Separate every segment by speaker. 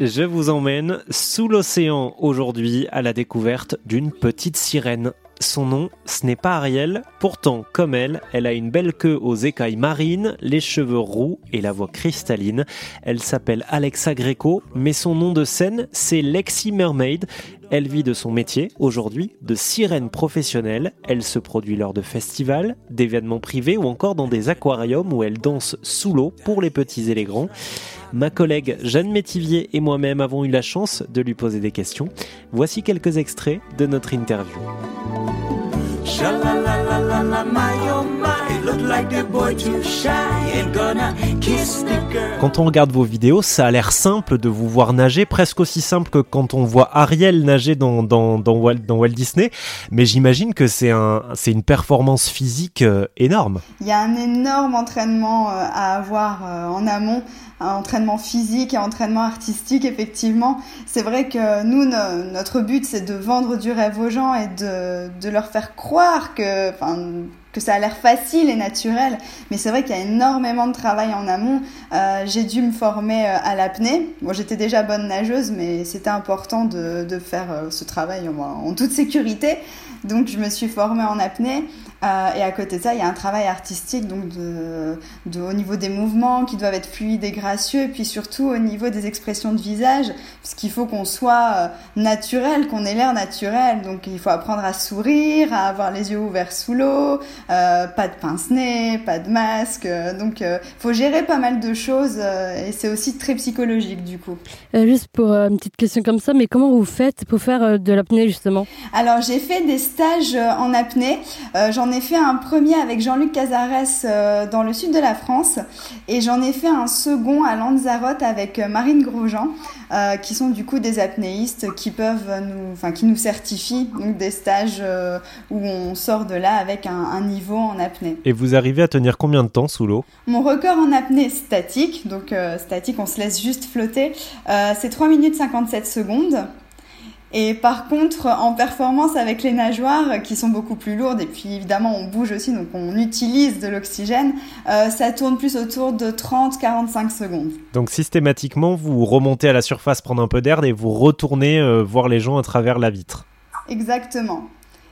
Speaker 1: Je vous emmène sous l'océan aujourd'hui à la découverte d'une petite sirène. Son nom, ce n'est pas Ariel, pourtant, comme elle, elle a une belle queue aux écailles marines, les cheveux roux et la voix cristalline. Elle s'appelle Alexa Greco, mais son nom de scène, c'est Lexi Mermaid. Elle vit de son métier, aujourd'hui, de sirène professionnelle. Elle se produit lors de festivals, d'événements privés ou encore dans des aquariums où elle danse sous l'eau pour les petits et les grands. Ma collègue Jeanne Métivier et moi-même avons eu la chance de lui poser des questions. Voici quelques extraits de notre interview. Sha la la la la la my Quand on regarde vos vidéos, ça a l'air simple de vous voir nager, presque aussi simple que quand on voit Ariel nager dans, dans, dans, Walt, dans Walt, Disney. Mais j'imagine que c'est un, une performance physique euh, énorme.
Speaker 2: Il y a un énorme entraînement euh, à avoir euh, en amont un entraînement physique et un entraînement artistique, effectivement. C'est vrai que nous, notre but, c'est de vendre du rêve aux gens et de, de leur faire croire que, enfin, que ça a l'air facile et naturel, mais c'est vrai qu'il y a énormément de travail en amont. Euh, j'ai dû me former euh, à l'apnée. Moi, j'étais déjà bonne nageuse, mais c'était important de, faire euh, ce travail en, toute sécurité. Donc, je me suis formée en apnée. Et à côté de ça, il y a un travail artistique, donc au niveau des mouvements qui doivent être fluides et gracieux, et puis surtout au niveau des expressions de visage, parce qu'il faut qu'on soit naturel, qu'on ait l'air naturel. Donc, il faut apprendre à sourire, à avoir les yeux ouverts sous l'eau, euh, pas de pince-nez, pas de masque. donc, il faut gérer pas mal de choses, et c'est aussi très psychologique du coup.
Speaker 3: juste pour une petite question comme ça, mais comment vous faites pour faire de l'apnée justement?
Speaker 2: Alors, j'ai fait des stages en apnée. J'en ai fait un premier avec Jean-Luc Cazares euh, dans le sud de la France et j'en ai fait un second à Lanzarote avec euh, Marine Grosjean, euh, qui sont du coup des apnéistes qui peuvent nous, enfin qui nous certifient donc des stages où on sort de là avec un, niveau en apnée.
Speaker 1: Et vous arrivez à tenir combien de temps sous l'eau?
Speaker 2: Mon record en apnée statique, donc statique, on se laisse juste flotter, c'est 3 minutes 57 secondes. Et par contre, en performance avec les nageoires, qui sont beaucoup plus lourdes, et puis évidemment on bouge aussi, donc on utilise de l'oxygène, euh, ça tourne plus autour de 30-45 secondes.
Speaker 1: Donc systématiquement, vous remontez à la surface prendre un peu d'air et vous retournez euh, voir les gens à travers la vitre.
Speaker 2: Exactement.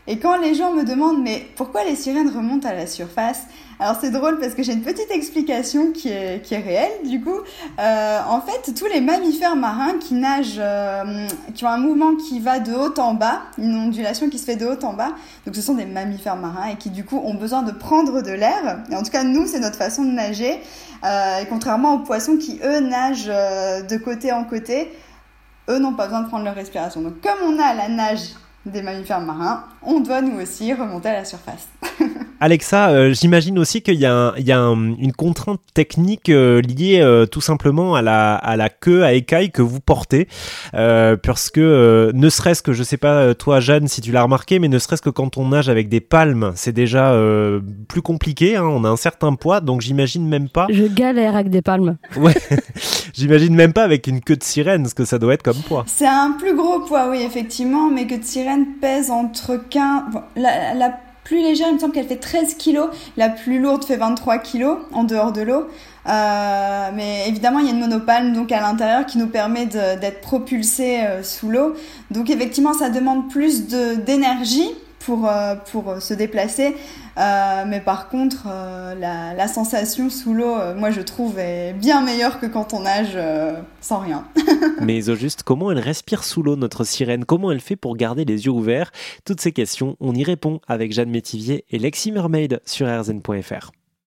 Speaker 2: Et quand les gens me demandent mais pourquoi les sirènes remontent à la surface? Alors c'est drôle parce que j'ai une petite explication qui est, réelle du coup. Euh, en fait, tous les mammifères marins qui nagent, euh, qui ont un mouvement qui va de haut en bas, une ondulation qui se fait de haut en bas, donc ce sont des mammifères marins et qui du coup ont besoin de prendre de l'air. Et en tout cas nous c'est notre façon de nager. Euh, et contrairement aux poissons qui eux nagent de côté en côté, eux n'ont pas besoin de prendre leur respiration. Donc comme on a la nage des mammifères marins, on doit nous aussi remonter à la surface.
Speaker 1: Alexa, euh, j'imagine aussi qu'il y a, une contrainte technique euh, liée euh, tout simplement à la, à la queue à écailles que vous portez, parce que ne serait-ce que, je sais pas toi Jeanne si tu l'as remarqué, mais ne serait-ce que quand on nage avec des palmes, c'est déjà plus compliqué, hein, on a un certain poids, donc j'imagine même pas...
Speaker 3: Je galère avec des palmes.
Speaker 1: Ouais, j'imagine même pas avec une queue de sirène, ce que ça doit être comme poids.
Speaker 2: C'est un plus gros poids, oui, effectivement, mais queue de sirène pèse entre 15... la, la plus légère, il me semble qu'elle fait 13 kg. La plus lourde fait 23 kg en dehors de l'eau. Euh, mais évidemment, il y a une monopalme donc à l'intérieur qui nous permet d'être propulsé euh, sous l'eau. Donc effectivement, ça demande plus d'énergie pour, euh, pour se déplacer. Euh, mais par contre, euh, la, sensation sous l'eau, moi je trouve, est bien meilleure que quand on nage sans rien.
Speaker 1: mais au juste, comment elle respire sous l'eau, notre sirène? Comment elle fait pour garder les yeux ouverts? Toutes ces questions, on y répond avec Jeanne Métivier et Lexi Mermaid sur rzn.fr.